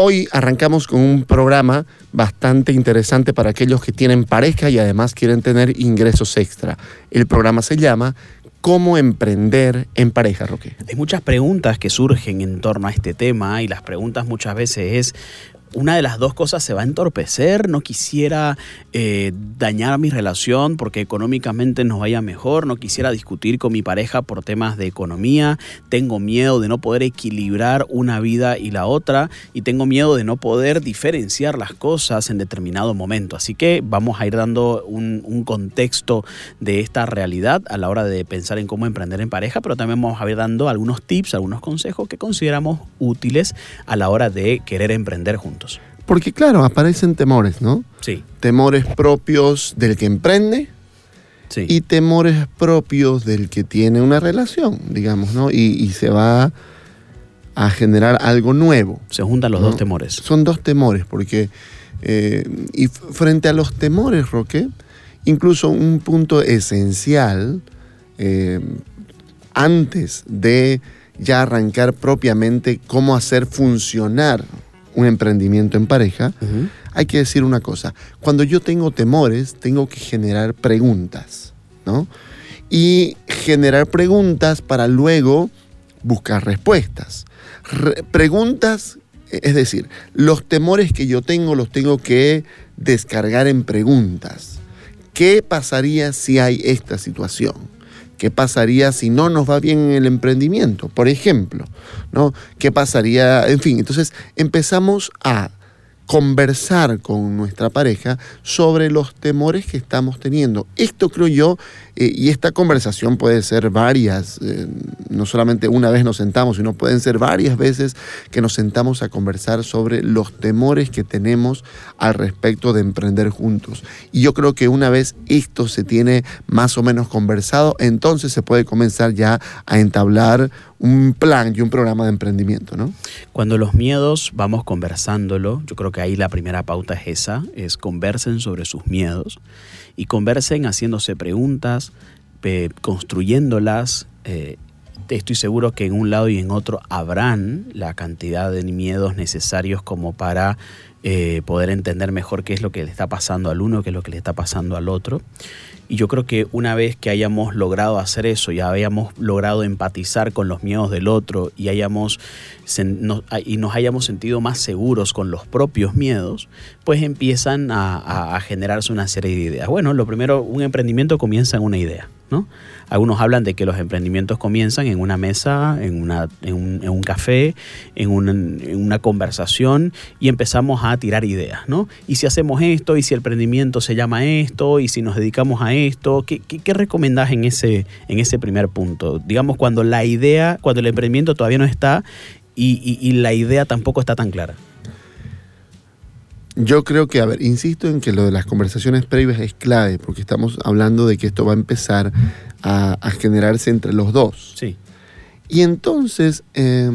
Hoy arrancamos con un programa bastante interesante para aquellos que tienen pareja y además quieren tener ingresos extra. El programa se llama ¿Cómo emprender en pareja, Roque? Hay muchas preguntas que surgen en torno a este tema y las preguntas muchas veces es una de las dos cosas se va a entorpecer, no quisiera eh, dañar mi relación porque económicamente nos vaya mejor, no quisiera discutir con mi pareja por temas de economía, tengo miedo de no poder equilibrar una vida y la otra y tengo miedo de no poder diferenciar las cosas en determinado momento. Así que vamos a ir dando un, un contexto de esta realidad a la hora de pensar en cómo emprender en pareja, pero también vamos a ir dando algunos tips, algunos consejos que consideramos útiles a la hora de querer emprender juntos. Porque claro, aparecen temores, ¿no? Sí. Temores propios del que emprende Sí. y temores propios del que tiene una relación, digamos, ¿no? Y, y se va a generar algo nuevo. Se juntan los ¿no? dos temores. Son dos temores, porque eh, y frente a los temores, Roque, incluso un punto esencial eh, antes de ya arrancar propiamente cómo hacer funcionar un emprendimiento en pareja, hay que decir una cosa. Cuando yo tengo temores, tengo que generar preguntas, ¿no? Y generar preguntas para luego buscar respuestas. Re- preguntas, eh, es decir, los temores que yo tengo los tengo que descargar en preguntas. ¿Qué pasaría si hay esta situación? ¿Qué pasaría si no nos va bien en el emprendimiento? Por ejemplo, ¿no? ¿Qué pasaría? En fin, entonces empezamos a conversar con nuestra pareja sobre los temores que estamos teniendo. Esto creo yo, eh, y esta conversación puede ser varias, eh, no solamente una vez nos sentamos, sino pueden ser varias veces que nos sentamos a conversar sobre los temores que tenemos al respecto de emprender juntos. Y yo creo que una vez esto se tiene más o menos conversado, entonces se puede comenzar ya a entablar un plan y un programa de emprendimiento, ¿no? Cuando los miedos vamos conversándolo, yo creo que ahí la primera pauta es esa, es conversen sobre sus miedos y conversen haciéndose preguntas, construyéndolas. eh, estoy seguro que en un lado y en otro habrán la cantidad de miedos necesarios como para eh, poder entender mejor qué es lo que le está pasando al uno, qué es lo que le está pasando al otro. Y yo creo que una vez que hayamos logrado hacer eso, ya hayamos logrado empatizar con los miedos del otro y, hayamos, y nos hayamos sentido más seguros con los propios miedos, pues empiezan a- a generarse una serie de ideas. Bueno, lo primero, un emprendimiento comienza en una idea, ¿no? Algunos hablan de que los emprendimientos comienzan en una mesa, en, una, en, un, café, en, un- en una conversación y empezamos a tirar ideas, ¿no? Y si hacemos esto, y si el emprendimiento se llama esto, y si nos dedicamos a esto, ¿qué, qué, recomendás en ese, en ese primer punto? Digamos, cuando la idea, cuando el emprendimiento todavía no está y la idea tampoco está tan clara. Yo creo que, a ver, insisto en que lo de las conversaciones previas es clave, porque estamos hablando de que esto va a empezar a, a generarse entre los dos. Sí. Y entonces, eh,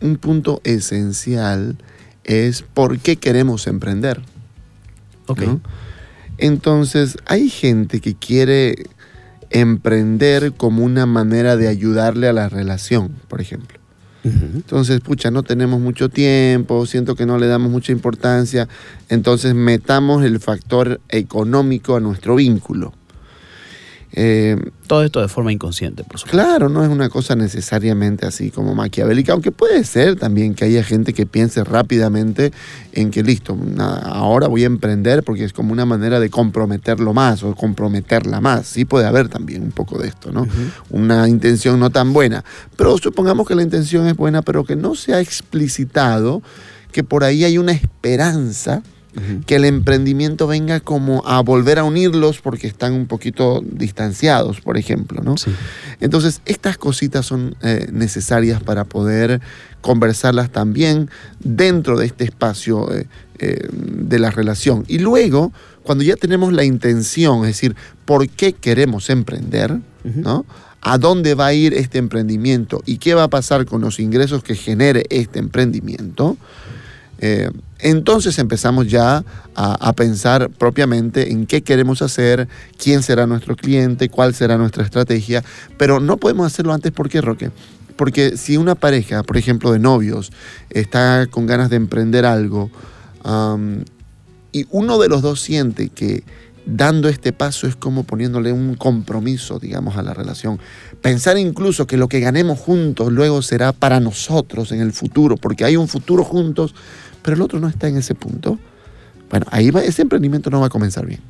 un punto esencial es por qué queremos emprender. Ok. ¿no? Entonces, hay gente que quiere emprender como una manera de ayudarle a la relación, por ejemplo. Entonces, pucha, no tenemos mucho tiempo, siento que no le damos mucha importancia, entonces metamos el factor económico a nuestro vínculo. Eh, Todo esto de forma inconsciente, por supuesto. claro, no es una cosa necesariamente así como maquiavélica, aunque puede ser también que haya gente que piense rápidamente en que listo, ahora voy a emprender porque es como una manera de comprometerlo más o comprometerla más. Sí puede haber también un poco de esto, ¿no? Una intención no tan buena. Pero supongamos que la intención es buena, pero que no se ha explicitado que por ahí hay una esperanza Que el emprendimiento venga como a volver a unirlos porque están un poquito distanciados, por ejemplo, ¿no? Sí. Entonces, estas cositas son eh, necesarias para poder conversarlas también dentro de este espacio eh, eh, de la relación. Y luego, cuando ya tenemos la intención, es decir, ¿por qué queremos emprender? Ujú. ¿no? ¿A dónde va a ir este emprendimiento? ¿Y qué va a pasar con los ingresos que genere este emprendimiento? Eh, entonces empezamos ya a, pensar propiamente en qué queremos hacer, quién será nuestro cliente, cuál será nuestra estrategia, pero no podemos hacerlo antes, ¿por qué, Roque? Porque si una pareja, por ejemplo, de novios, está con ganas de emprender algo y uno de los dos siente que dando este paso es como poniéndole un compromiso, digamos, a la relación. Pensar incluso que lo que ganemos juntos luego será para nosotros en el futuro, porque hay un futuro juntos, pero el otro no está en ese punto. Bueno, ahí va, ese emprendimiento no va a comenzar bien.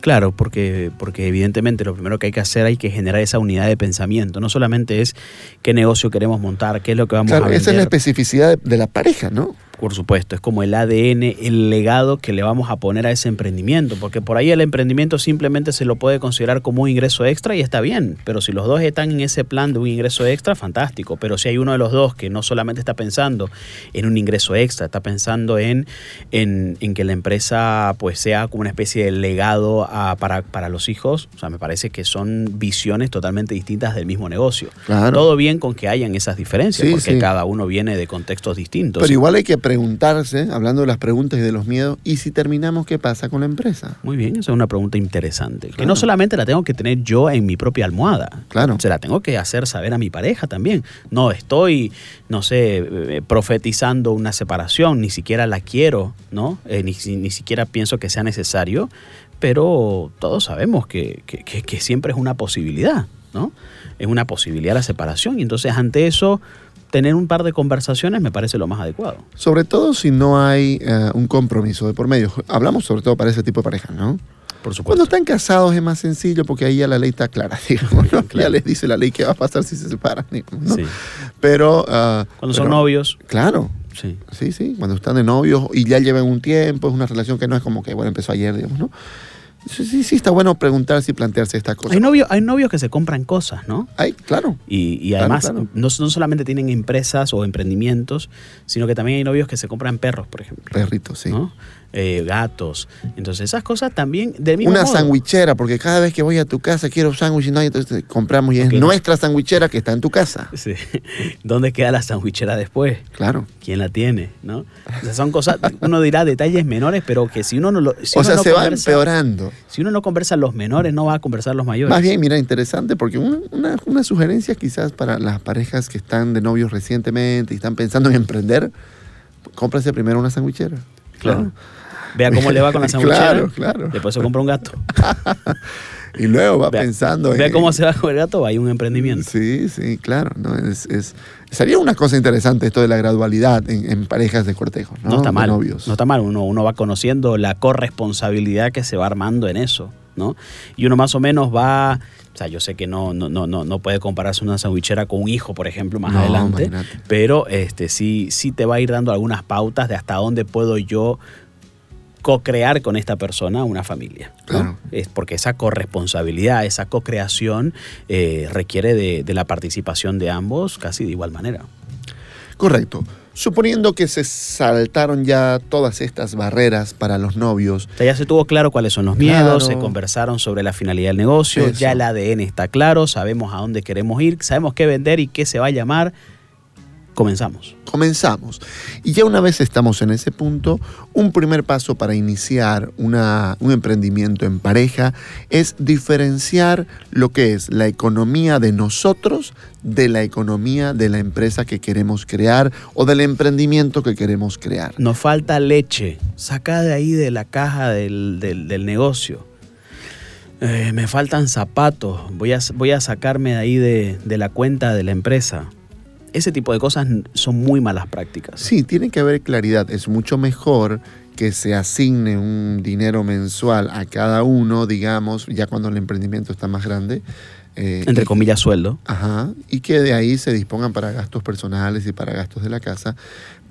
Claro, porque, porque evidentemente lo primero que hay que hacer hay que generar esa unidad de pensamiento. No solamente es qué negocio queremos montar, qué es lo que vamos Claro, a vender. esa es la especificidad de, de la pareja, ¿no? Por supuesto, es como el ADN, el legado que le vamos a poner a ese emprendimiento, porque por ahí el emprendimiento simplemente se lo puede considerar como un ingreso extra y está bien, pero si los dos están en ese plan de un ingreso extra, fantástico, pero si hay uno de los dos que no solamente está pensando en un ingreso extra, está pensando en, en, en que la empresa pues sea como una especie de legado a- para, para los hijos, o sea, me parece que son visiones totalmente distintas del mismo negocio. Claro. Todo bien con que hayan esas diferencias, Sí, porque sí. cada uno viene de contextos distintos. Pero igual hay que preguntarse, hablando de las preguntas y de los miedos, ¿y si terminamos qué pasa con la empresa? Muy bien, esa es una pregunta interesante. Que no solamente la tengo que tener yo en mi propia almohada, Claro. se la tengo que hacer saber a mi pareja también. No estoy, no sé, eh, profetizando una separación, ni siquiera la quiero, ¿no? Eh, ni, ni siquiera pienso que sea necesario, pero todos sabemos que, que- siempre es una posibilidad, ¿no? Es una posibilidad la separación y entonces ante eso tener un par de conversaciones me parece lo más adecuado. Sobre todo si no hay eh, un compromiso de por medio. Hablamos sobre todo para ese tipo de parejas, ¿no? Por supuesto. Cuando están casados es más sencillo porque ahí ya la ley está clara, digamos, ¿no? Ya les dice la ley qué va a pasar si se separan, digamos, ¿no? Sí. Pero... ah, Cuando son pero- novios, Claro, sí. sí, sí, cuando están de novios y ya llevan un tiempo, es una relación que no es como que, bueno, empezó ayer, digamos, ¿no? Sí, sí, sí está bueno preguntarse y plantearse estas cosas. Hay novios, hay novios que se compran cosas, ¿no? Ay, claro. Y, y Claro, además claro. No, no solamente tienen empresas o emprendimientos, sino que también hay novios que se compran perros, por ejemplo. Perritos, sí. ¿no? Eh, gatos. Entonces esas cosas también del mismo Una modo. sandwichera, porque cada vez que voy a tu casa quiero sándwich y no hay, entonces compramos y es nuestra sandwichera que está en tu casa. Sí. ¿Dónde queda la sandwichera después? Claro. ¿Quién la tiene? ¿no? O sea, son cosas, uno dirá detalles menores, pero que si uno no lo. si o uno sea, no se va empeorando. Si uno no conversa los menores, no va a conversar los mayores. Más bien, mira, interesante, porque una, una, una sugerencia quizás para las parejas que están de novios recientemente y están pensando en emprender, cómprase primero una sandwichera. Claro. Vea cómo le va con la sandwichera. Claro, claro. Después se compra un gato. Y luego va Vea- pensando Vea en... cómo se va con el gato, hay un emprendimiento. Sí, sí, claro. ¿no? Es, es- sería una cosa interesante esto de la gradualidad en, en parejas de cortejo, ¿no? No, está mal. novios. No está mal. Uno, uno va conociendo la corresponsabilidad que se va armando en eso, ¿no? Y uno más o menos va. O sea, yo sé que no, no, no, no, no puede compararse una sandwichera con un hijo, por ejemplo, más No, adelante. imagínate. Pero este sí, sí te va a ir dando algunas pautas de hasta dónde puedo yo co-crear con esta persona una familia. ¿no? Claro. Es porque esa corresponsabilidad, esa co-creación eh, requiere de, de la participación de ambos casi de igual manera. Correcto. Suponiendo que se saltaron ya todas estas barreras para los novios, O sea, ya se tuvo claro cuáles son los miedos, se conversaron sobre la finalidad del negocio, Eso. ya el ADN está claro, sabemos a dónde queremos ir, sabemos qué vender y qué se va a llamar. Comenzamos. comenzamos. Y ya una vez estamos en ese punto, un primer paso para iniciar una- un emprendimiento en pareja es diferenciar lo que es la economía de nosotros de la economía de la empresa que queremos crear o del emprendimiento que queremos crear. Nos falta leche, saca de ahí de la caja del, del- del negocio. Eh, me faltan zapatos, voy a, voy a sacarme de ahí de, de la cuenta de la empresa. Ese tipo de cosas son muy malas prácticas. Sí, tiene que haber claridad. Es mucho mejor que se asigne un dinero mensual a cada uno, digamos, ya cuando el emprendimiento está más grande. eh, Entre comillas, sueldo. Ajá, y que de ahí se dispongan para gastos personales y para gastos de la casa.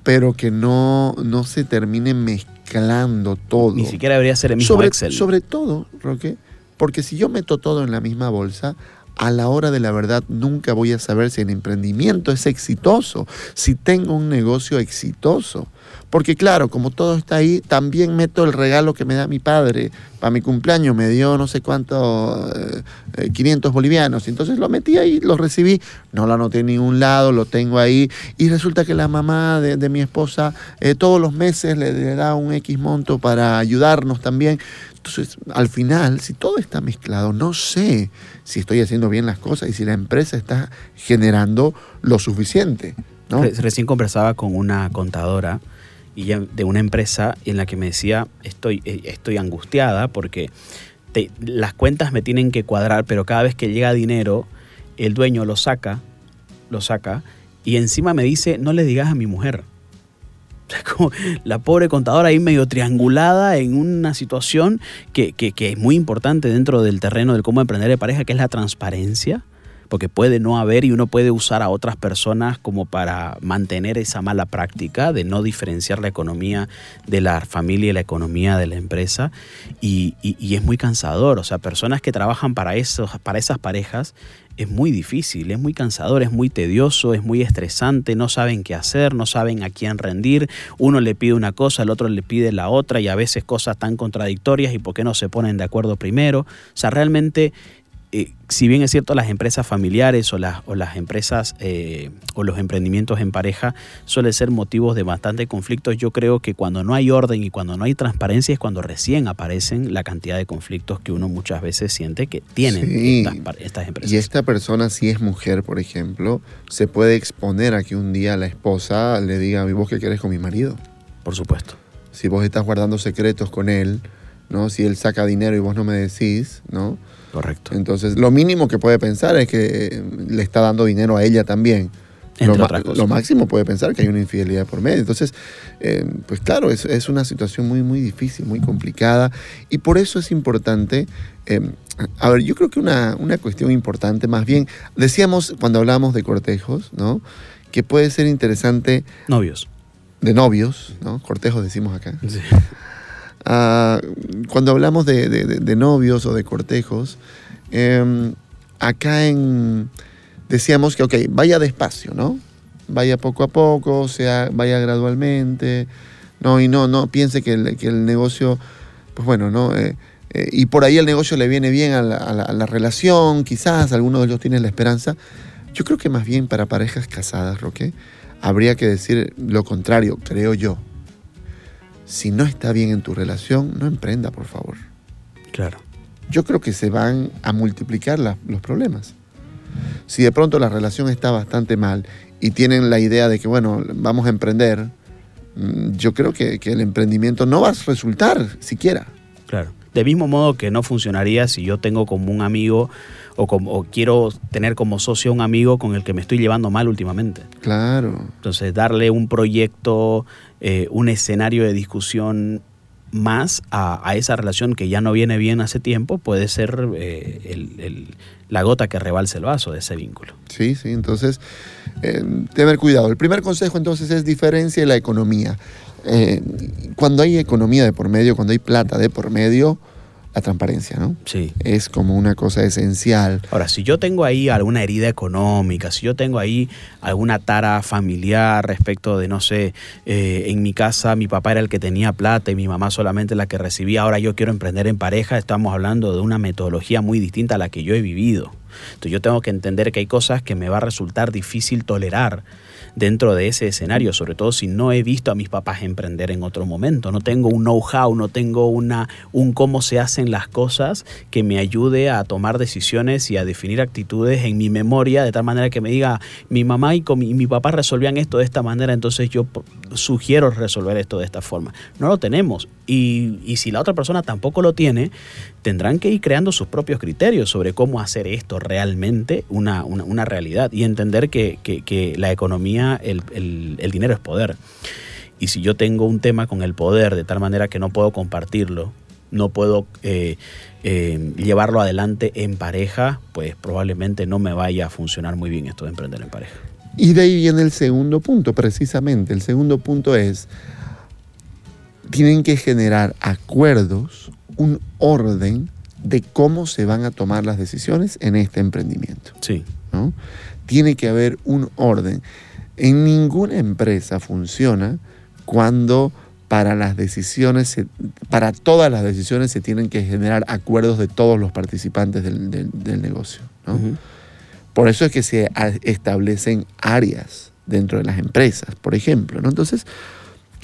pero que no, no se termine mezclando todo. Ni siquiera debería ser el mismo sobre, Excel. sobre todo, Roque, porque si yo meto todo en la misma bolsa, a la hora de la verdad nunca voy a saber si el emprendimiento es exitoso, si tengo un negocio exitoso. Porque claro, como todo está ahí, también meto el regalo que me da mi padre. Para mi cumpleaños me dio no sé cuánto, eh, eh, 500 bolivianos. Entonces lo metí ahí, lo recibí, no lo anoté en ningún lado, lo tengo ahí. Y resulta que la mamá de, de mi esposa eh, todos los meses le, le da un X monto para ayudarnos también. Entonces, al final, si todo está mezclado, no sé si estoy haciendo bien las cosas y si la empresa está generando lo suficiente. ¿no? Re- Recién conversaba con una contadora y de una empresa en la que me decía, estoy, eh, estoy angustiada porque las cuentas me tienen que cuadrar, pero cada vez que llega dinero, el dueño lo saca, lo saca, y encima me dice, no le digas a mi mujer. La pobre contadora ahí medio triangulada en una situación que, es muy importante dentro del terreno del cómo emprender de pareja, que es la transparencia porque puede no haber y uno puede usar a otras personas como para mantener esa mala práctica de no diferenciar la economía de la familia y la economía de la empresa. Y, y- y es muy cansador, o sea, personas que trabajan para, esos, para esas parejas es muy difícil, es muy cansador, es muy tedioso, es muy estresante, no saben qué hacer, no saben a quién rendir, uno le pide una cosa, el otro le pide la otra y a veces cosas tan contradictorias y por qué no se ponen de acuerdo primero, o sea, realmente eh, si bien es cierto, las empresas familiares o las, o las empresas eh, o los emprendimientos en pareja suelen ser motivos de bastante conflictos, yo creo que cuando no hay orden y cuando no hay transparencia es cuando recién aparecen la cantidad de conflictos que uno muchas veces siente que tienen Sí. estas, estas empresas. Y esta persona, si es mujer, por ejemplo, se puede exponer a que un día la esposa le diga, ¿y vos qué querés con mi marido? Por supuesto. Si vos estás guardando secretos con él, ¿no? Si él saca dinero y vos no me decís, ¿no? Correcto. Entonces, lo mínimo que puede pensar es que eh, le está dando dinero a ella también. Lo máximo puede pensar que hay una infidelidad por medio. Entonces, eh, pues claro, es, es una situación muy, muy difícil, muy complicada. Y por eso es importante, eh, a ver, yo creo que una, una cuestión importante, más bien, decíamos cuando hablábamos de cortejos, ¿no? Que puede ser interesante Novios. de novios, ¿no? Cortejos decimos acá. Sí. Ah, cuando hablamos de, novios o de cortejos, eh, acá decíamos que, ok, vaya despacio, ¿no? Vaya poco a poco, sea, vaya gradualmente, ¿no? Y no, no piense que el, negocio, pues bueno, ¿no? Eh, eh, y por ahí el negocio le viene bien a la, a la- relación, quizás algunos de ellos tienen la esperanza. Yo creo que más bien para parejas casadas, Roque, habría que decir lo contrario, creo yo. Si no está bien en tu relación, no emprenda, por favor. Claro. Yo creo que se van a multiplicar la- los problemas. Si de pronto la relación está bastante mal y tienen la idea de que, bueno, vamos a emprender, mm, yo creo que, que el emprendimiento no va a resultar siquiera. Claro. De mismo modo que no funcionaría si yo tengo como un amigo o, como, o quiero tener como socio un amigo con el que me estoy llevando mal últimamente. Claro. Entonces, darle un proyecto, eh, un escenario de discusión más a, esa relación que ya no viene bien hace tiempo puede ser eh, el- la gota que rebalse el vaso de ese vínculo. Sí, sí, entonces, eh, tener cuidado. El primer consejo entonces es diferencia la economía. Cuando hay economía de por medio, cuando hay plata de por medio, la transparencia, ¿no? Sí. Es como una cosa esencial. Ahora, si yo tengo ahí alguna herida económica, si yo tengo ahí alguna tara familiar respecto de, no sé, eh, en mi casa mi papá era el que tenía plata y mi mamá solamente la que recibía, ahora yo quiero emprender en pareja, estamos hablando de una metodología muy distinta a la que yo he vivido. Entonces yo tengo que entender que hay cosas que me va a resultar difícil tolerar dentro de ese escenario, sobre todo si no he visto a mis papás emprender en otro momento, no tengo un know-how, no tengo una, un cómo se hacen las cosas que me ayude a tomar decisiones y a definir actitudes en mi memoria, de tal manera que me diga, mi mamá y, y mi papá resolvían esto de esta manera, entonces yo sugiero resolver esto de esta forma. No lo tenemos. Y, y si la otra persona tampoco lo tiene, tendrán que ir creando sus propios criterios sobre cómo hacer esto realmente una, una, una realidad y entender que, que- la economía, el, el- el dinero es poder. Y si yo tengo un tema con el poder de tal manera que no puedo compartirlo, no puedo eh, eh, llevarlo adelante en pareja, pues probablemente no me vaya a funcionar muy bien esto de emprender en pareja. Y de ahí viene el segundo punto, precisamente. El segundo punto es, tienen que generar acuerdos, un orden de cómo se van a tomar las decisiones en este emprendimiento. Sí. ¿no? Tiene que haber un orden. En ninguna empresa funciona cuando para las decisiones, se- para todas las decisiones se tienen que generar acuerdos de todos los participantes del, del- del negocio. Por eso es que se establecen áreas dentro de las empresas, por ejemplo. ¿no? Entonces,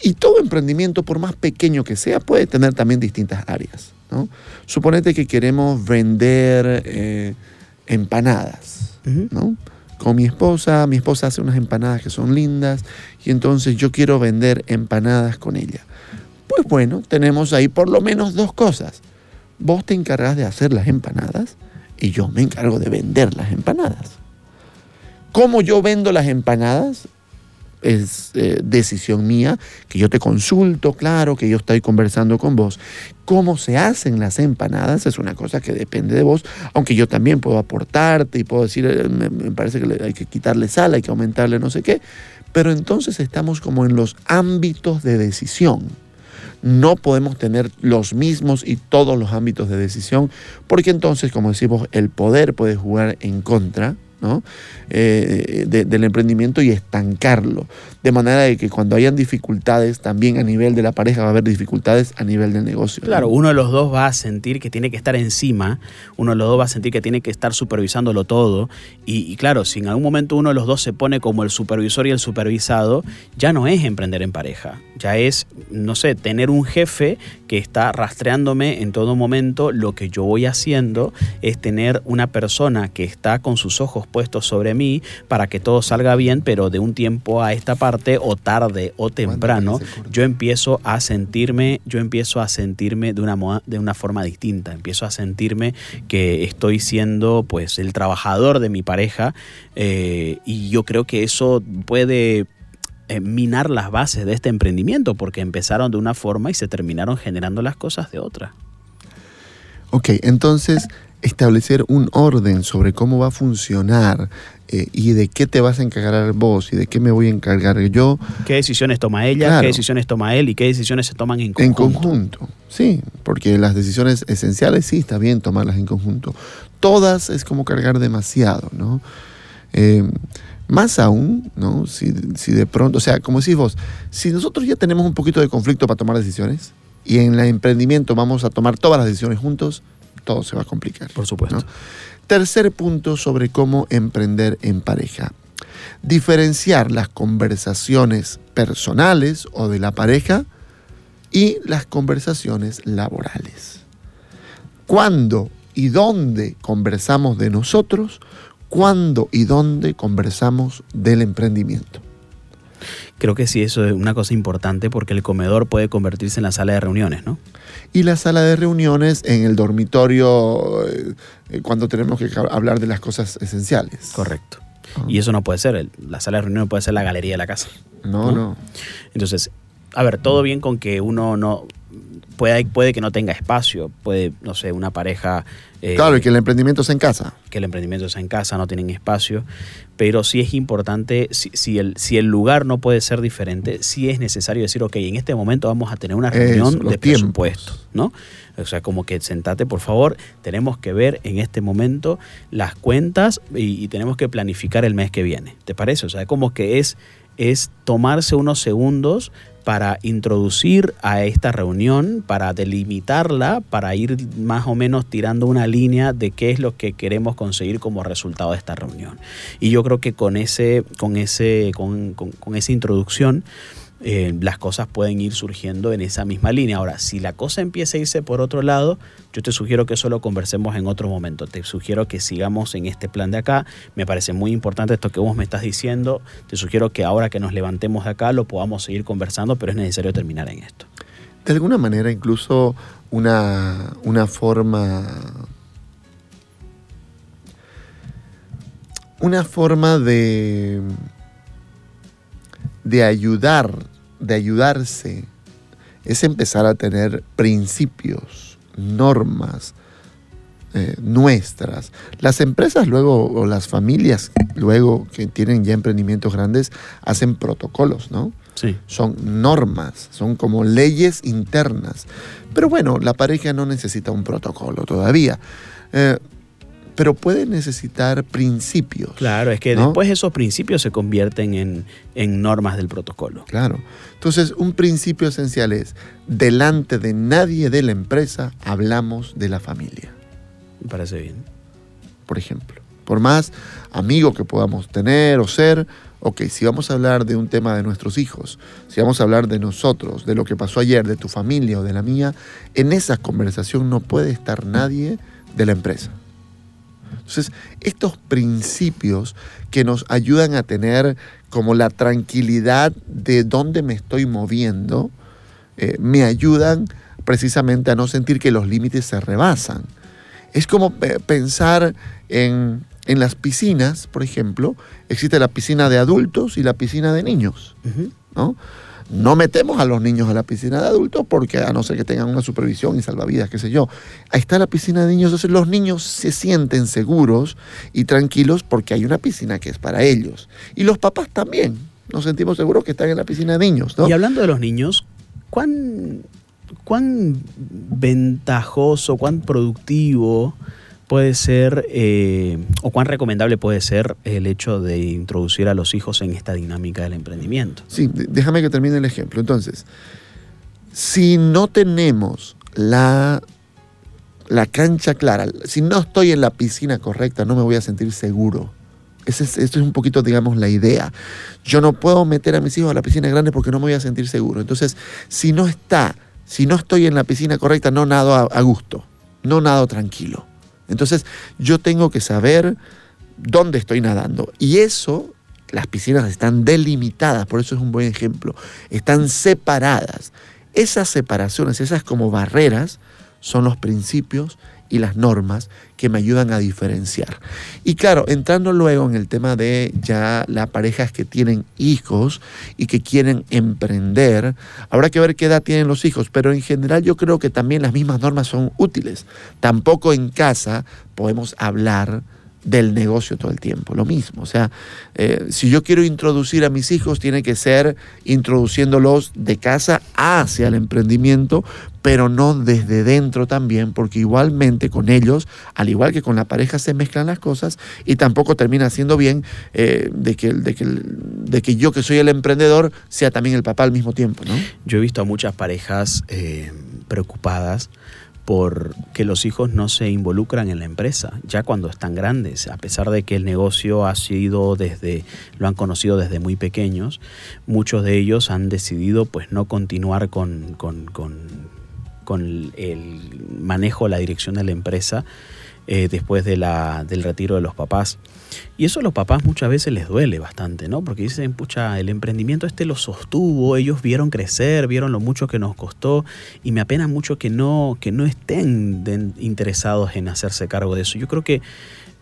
y todo emprendimiento, por más pequeño que sea, puede tener también distintas áreas. ¿no? Suponete que queremos vender eh, empanadas. ¿no? Con mi esposa, mi esposa hace unas empanadas que son lindas y entonces yo quiero vender empanadas con ella. Pues bueno, tenemos ahí por lo menos dos cosas. Vos te encargas de hacer las empanadas y yo me encargo de vender las empanadas. ¿Cómo yo vendo las empanadas? Es eh, decisión mía, que yo te consulto, claro, que yo estoy conversando con vos. Cómo se hacen las empanadas es una cosa que depende de vos, aunque yo también puedo aportarte y puedo decir, eh, me, parece que hay que quitarle sal, hay que aumentarle no sé qué, pero entonces estamos como en los ámbitos de decisión. No podemos tener los mismos y todos los ámbitos de decisión, porque entonces, como decimos, el poder puede jugar en contra ¿no? Eh, de- del emprendimiento y estancarlo. De manera de que cuando hayan dificultades, también a nivel de la pareja va a haber dificultades a nivel del negocio. Claro, uno de los dos va a sentir que tiene que estar encima, uno de los dos va a sentir que tiene que estar supervisándolo todo. Y, y claro, si en algún momento uno de los dos se pone como el supervisor y el supervisado, ya no es emprender en pareja, ya es, no sé, tener un jefe que está rastreándome en todo momento. Lo que yo voy haciendo es tener una persona que está con sus ojos puestos sobre mí para que todo salga bien, pero de un tiempo a esta parte, o tarde o temprano, yo empiezo a sentirme, yo empiezo a sentirme de una, moda- de una forma distinta. Empiezo a sentirme que estoy siendo pues el trabajador de mi pareja eh, y yo creo que eso puede eh, minar las bases de este emprendimiento porque empezaron de una forma y se terminaron generando las cosas de otra. Ok, entonces establecer un orden sobre cómo va a funcionar eh, y de qué te vas a encargar vos y de qué me voy a encargar yo ¿Qué decisiones toma ella? Claro. ¿Qué decisiones toma él? ¿Y qué decisiones se toman en en conjunto? conjunto. Sí, porque las decisiones esenciales sí está bien tomarlas en conjunto. Todas es como cargar demasiado, ¿no? Eh, más aún, ¿no? Si, si de pronto, o sea, como decís vos, si nosotros ya tenemos un poquito de conflicto para tomar decisiones y en el emprendimiento vamos a tomar todas las decisiones juntos, todo se va a complicar. Por supuesto. ¿no? Tercer punto sobre cómo emprender en pareja. Diferenciar las conversaciones personales o de la pareja y las conversaciones laborales. ¿Cuándo y dónde conversamos de nosotros? ¿Cuándo y dónde conversamos del emprendimiento? Creo que sí, eso es una cosa importante porque el comedor puede convertirse en la sala de reuniones, ¿no? Y la sala de reuniones en el dormitorio eh, eh, cuando tenemos que hablar de las cosas esenciales. Correcto. Ah. Y eso no puede ser, la sala de reuniones puede ser la galería de la casa. No, ¿no? no. Entonces, a ver, todo bien con que uno no puede, puede que no tenga espacio, puede, no sé, una pareja eh, Claro, y que el emprendimiento es en casa. que el emprendimiento sea en casa, no tienen espacio, pero sí es importante, si, si el, si el lugar no puede ser diferente, sí es necesario decir, ok, en este momento vamos a tener una reunión de presupuesto, ¿no? O sea, como que sentate, por favor, tenemos que ver en este momento las cuentas y, y tenemos que planificar el mes que viene, ¿te parece? O sea, como que es, es tomarse unos segundos para introducir a esta reunión, para delimitarla, para ir más o menos tirando una línea de qué es lo que queremos conseguir como resultado de esta reunión. Y yo creo que con ese, con ese, con, con- con esa introducción, eh, las cosas pueden ir surgiendo en esa misma línea. Ahora, si la cosa empieza a irse por otro lado, yo te sugiero que eso lo conversemos en otro momento. Te sugiero que sigamos en este plan de acá. Me parece muy importante esto que vos me estás diciendo. Te sugiero que ahora que nos levantemos de acá lo podamos seguir conversando, pero es necesario terminar en esto. De alguna manera, incluso una, una forma. Una forma de. De ayudar, de ayudarse, es empezar a tener principios, normas, eh, nuestras. Las empresas luego, o las familias luego que tienen ya emprendimientos grandes, hacen protocolos, ¿no? Sí. Son normas, son como leyes internas. Pero bueno, la pareja no necesita un protocolo todavía. Eh, pero puede necesitar principios. Claro, es que ¿no? después esos principios se convierten en, en normas del protocolo. Claro. Entonces, un principio esencial es, delante de nadie de la empresa hablamos de la familia, Me parece bien. por ejemplo. Por más amigo que podamos tener o ser, ok, si vamos a hablar de un tema de nuestros hijos, si vamos a hablar de nosotros, de lo que pasó ayer, de tu familia o de la mía, en esa conversación no puede estar nadie de la empresa. Entonces, estos principios que nos ayudan a tener como la tranquilidad de dónde me estoy moviendo, eh, me ayudan precisamente a no sentir que los límites se rebasan. Es como eh, pensar en, en las piscinas, por ejemplo, existe la piscina de adultos y la piscina de niños. ¿no? No metemos a los niños a la piscina de adultos porque a no ser que tengan una supervisión y salvavidas, qué sé yo. Ahí está la piscina de niños, entonces los niños se sienten seguros y tranquilos porque hay una piscina que es para ellos. Y los papás también. Nos sentimos seguros que están en la piscina de niños, ¿no? Y hablando de los niños, ¿cuán, cuán ventajoso, cuán productivo puede ser eh, o cuán recomendable puede ser el hecho de introducir a los hijos en esta dinámica del emprendimiento? Sí, déjame que termine el ejemplo. Entonces, si no tenemos la, la cancha clara, si no estoy en la piscina correcta, no me voy a sentir seguro. Ese es, esto es un poquito, digamos, la idea. Yo no puedo meter a mis hijos a la piscina grande porque no me voy a sentir seguro. Entonces, si no está, si no estoy en la piscina correcta, no nado a, a gusto, no nado tranquilo. Entonces, yo tengo que saber dónde estoy nadando. Y eso, las piscinas están delimitadas, por eso es un buen ejemplo. Están separadas. Esas separaciones, esas como barreras, son los principios y las normas que me ayudan a diferenciar. Y claro, entrando luego en el tema de ya las parejas que tienen hijos y que quieren emprender, habrá que ver qué edad tienen los hijos, pero en general yo creo que también las mismas normas son útiles. Tampoco en casa podemos hablar del negocio todo el tiempo, lo mismo. O sea, eh, si yo quiero introducir a mis hijos, tiene que ser introduciéndolos de casa hacia el emprendimiento, pero no desde dentro también, porque igualmente con ellos, al igual que con la pareja, se mezclan las cosas y tampoco termina siendo bien eh, de, que, de, que, de que yo que soy el emprendedor sea también el papá al mismo tiempo, ¿no? Yo he visto a muchas parejas eh, preocupadas por que los hijos no se involucran en la empresa, ya cuando están grandes, a pesar de que el negocio ha sido desde, lo han conocido desde muy pequeños, muchos de ellos han decidido pues no continuar con, con, con, con el manejo, la dirección de la empresa eh, después de la, del retiro de los papás. Y eso a los papás muchas veces les duele bastante, ¿no? Porque dicen, pucha, el emprendimiento este lo sostuvo, ellos vieron crecer, vieron lo mucho que nos costó y me apena mucho que no, que no estén interesados en hacerse cargo de eso. Yo creo que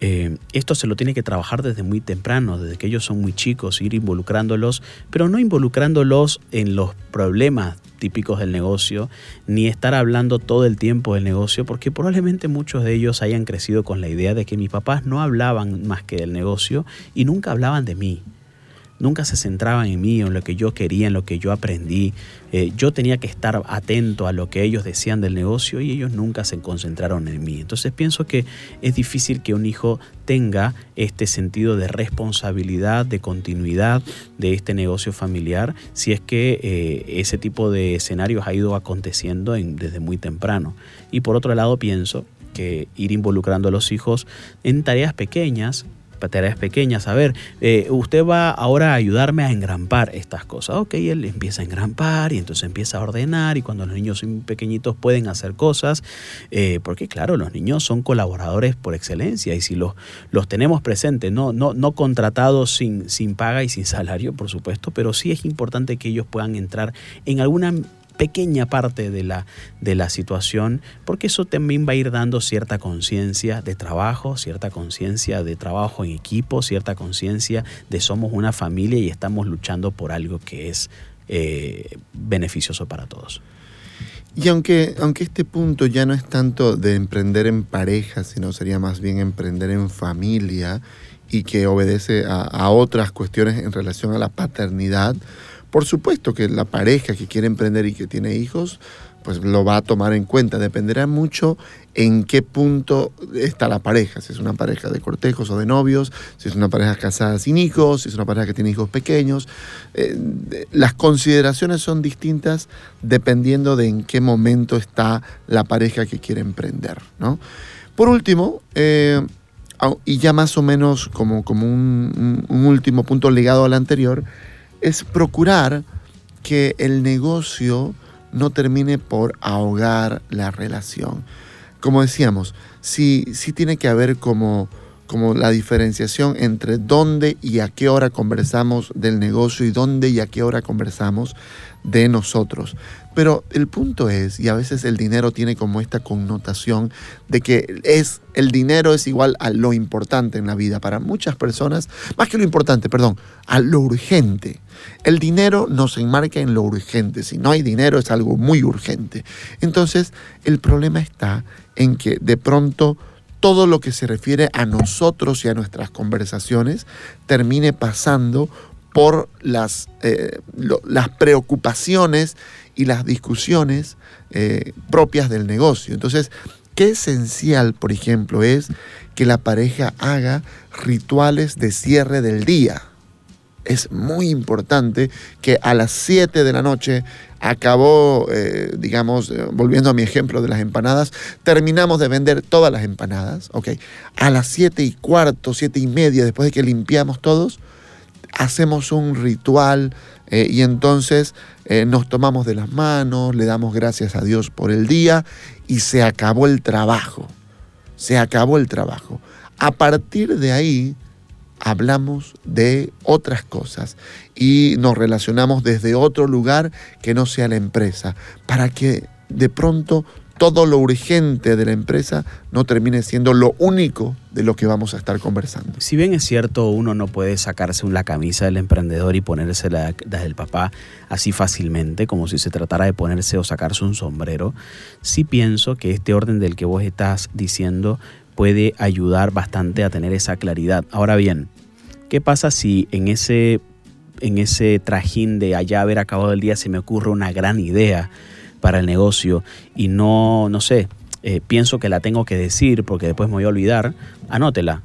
eh, esto se lo tiene que trabajar desde muy temprano, desde que ellos son muy chicos, ir involucrándolos, pero no involucrándolos en los problemas típicos del negocio, ni estar hablando todo el tiempo del negocio, porque probablemente muchos de ellos hayan crecido con la idea de que mis papás no hablaban más que del negocio y nunca hablaban de mí. Nunca se centraban en mí, en lo que yo quería, en lo que yo aprendí. Eh, yo tenía que estar atento a lo que ellos decían del negocio y ellos nunca se concentraron en mí. Entonces pienso que es difícil que un hijo tenga este sentido de responsabilidad, de continuidad de este negocio familiar, si es que eh, ese tipo de escenarios ha ido aconteciendo en- desde muy temprano. Y por otro lado pienso que ir involucrando a los hijos en tareas pequeñas, tareas pequeñas. A ver, eh, usted va ahora a ayudarme a engrampar estas cosas. Ok, él empieza a engrampar y entonces empieza a ordenar y cuando los niños son pequeñitos pueden hacer cosas, eh, porque claro, los niños son colaboradores por excelencia y si los, los tenemos presentes, no, no, no contratados sin, sin paga y sin salario, por supuesto, pero sí es importante que ellos puedan entrar en alguna pequeña parte de la, de la situación, porque eso también va a ir dando cierta conciencia de trabajo, cierta conciencia de trabajo en equipo, cierta conciencia de somos una familia y estamos luchando por algo que es eh, beneficioso para todos. Y aunque, aunque este punto ya no es tanto de emprender en pareja, sino sería más bien emprender en familia y que obedece a, a otras cuestiones en relación a la paternidad, por supuesto que la pareja que quiere emprender y que tiene hijos pues lo va a tomar en cuenta. Dependerá mucho en qué punto está la pareja, si es una pareja de cortejos o de novios, si es una pareja casada sin hijos, si es una pareja que tiene hijos pequeños. Eh, las consideraciones son distintas dependiendo de en qué momento está la pareja que quiere emprender. ¿no? Por último, eh, y ya más o menos como, como un, un último punto ligado al anterior, es procurar que el negocio no termine por ahogar la relación. Como decíamos, sí, sí tiene que haber como, como la diferenciación entre dónde y a qué hora conversamos del negocio y dónde y a qué hora conversamos de nosotros. Pero el punto es, y a veces el dinero tiene como esta connotación de que es el dinero es igual a lo importante en la vida para muchas personas, más que lo importante, perdón, a lo urgente. El dinero nos enmarca en lo urgente. Si no hay dinero es algo muy urgente. Entonces, el problema está en que de pronto todo lo que se refiere a nosotros y a nuestras conversaciones termine pasando por las, eh, las preocupaciones y las discusiones eh, propias del negocio. Entonces, qué esencial, por ejemplo, es que la pareja haga rituales de cierre del día. Es muy importante que a las 7 de la noche acabó, eh, digamos, volviendo a mi ejemplo de las empanadas, terminamos de vender todas las empanadas, ok. A las 7 y cuarto, 7 y media, después de que limpiamos todos, hacemos un ritual eh, y entonces eh, nos tomamos de las manos, le damos gracias a Dios por el día y se acabó el trabajo. Se acabó el trabajo. A partir de ahí hablamos de otras cosas y nos relacionamos desde otro lugar que no sea la empresa, para que de pronto todo lo urgente de la empresa no termine siendo lo único de lo que vamos a estar conversando. Si bien es cierto, uno no puede sacarse la camisa del emprendedor y ponerse la, del papá así fácilmente, como si se tratara de ponerse o sacarse un sombrero, sí pienso que este orden del que vos estás diciendo puede ayudar bastante a tener esa claridad. Ahora bien, ¿qué pasa si en ese, en ese trajín de allá haber acabado el día se me ocurre una gran idea? Para el negocio y no, no sé, eh, pienso que la tengo que decir porque después me voy a olvidar, anótela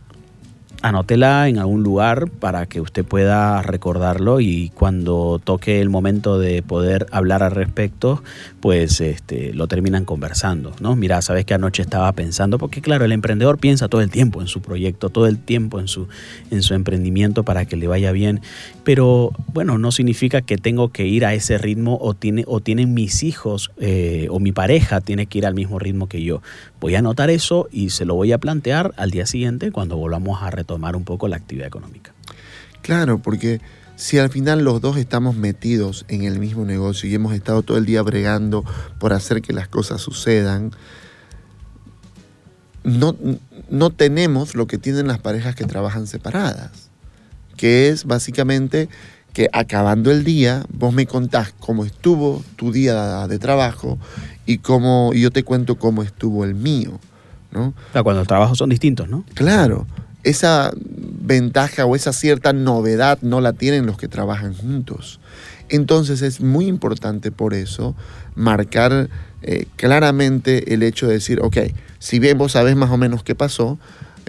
anótela en algún lugar para que usted pueda recordarlo y cuando toque el momento de poder hablar al respecto, pues este, lo terminan conversando, ¿no? Mira, sabes que anoche estaba pensando, porque claro, el emprendedor piensa todo el tiempo en su proyecto, todo el tiempo en su, en su emprendimiento para que le vaya bien, pero bueno, no significa que tengo que ir a ese ritmo o, tiene, o tienen mis hijos eh, o mi pareja tiene que ir al mismo ritmo que yo. Voy a anotar eso y se lo voy a plantear al día siguiente cuando volvamos a retomar un poco la actividad económica. Claro, porque si al final los dos estamos metidos en el mismo negocio y hemos estado todo el día bregando por hacer que las cosas sucedan, no, no tenemos lo que tienen las parejas que trabajan separadas, que es básicamente que acabando el día, vos me contás cómo estuvo tu día de trabajo y, cómo, yo te cuento cómo estuvo el mío. ¿no? cuando los trabajos son distintos, ¿no? Claro, esa ventaja o esa cierta novedad no la tienen los que trabajan juntos. Entonces es muy importante por eso marcar eh, claramente el hecho de decir, ok, si bien vos sabés más o menos qué pasó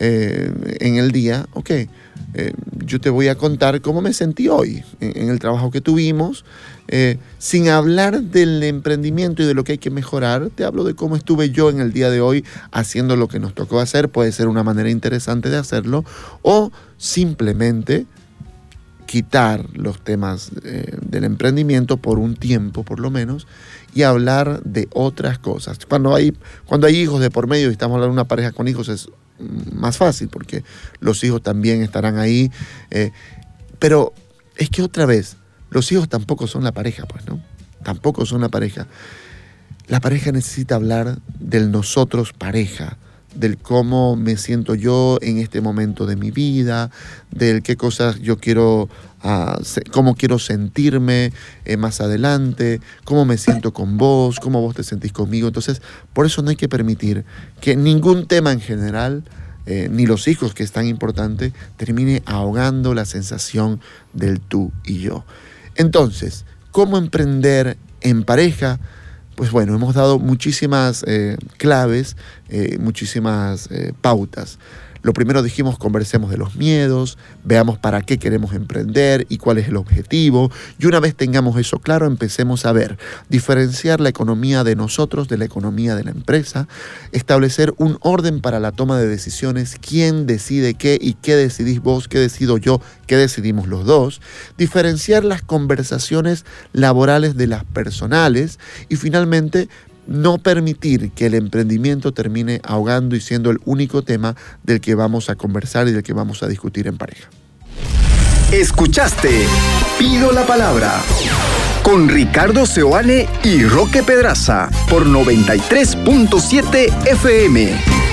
eh, en el día, ok, eh, yo te voy a contar cómo me sentí hoy en, el trabajo que tuvimos. Eh, sin hablar del emprendimiento y de lo que hay que mejorar, te hablo de cómo estuve yo en el día de hoy haciendo lo que nos tocó hacer. Puede ser una manera interesante de hacerlo. O simplemente quitar los temas del emprendimiento por un tiempo, por lo menos, y hablar de otras cosas. Cuando hay, cuando hay hijos de por medio y estamos hablando de una pareja con hijos, es más fácil porque los hijos también estarán ahí. Eh, pero es que otra vez, los hijos tampoco son la pareja, pues, ¿no? Tampoco son la pareja. La pareja necesita hablar del nosotros pareja, del cómo me siento yo en este momento de mi vida, del qué cosas yo quiero, ah, cómo quiero sentirme eh, más adelante, cómo me siento con vos, cómo vos te sentís conmigo. Entonces, por eso no hay que permitir que ningún tema en general, eh, ni los hijos, que es tan importante, termine ahogando la sensación del tú y yo. Entonces, ¿cómo emprender en pareja? pues bueno, hemos dado muchísimas eh, claves, muchísimas pautas. Lo primero dijimos, conversemos de los miedos, veamos para qué queremos emprender y cuál es el objetivo. Y una vez tengamos eso claro, empecemos a ver, diferenciar la economía de nosotros de la economía de la empresa, establecer un orden para la toma de decisiones, quién decide qué y qué decidís vos, qué decido yo, qué decidimos los dos, diferenciar las conversaciones laborales de las personales y finalmente no permitir que el emprendimiento termine ahogando y siendo el único tema del que vamos a conversar y del que vamos a discutir en pareja. Escuchaste Pido la Palabra con Ricardo Seoane y Roque Pedraza por 93.7 FM.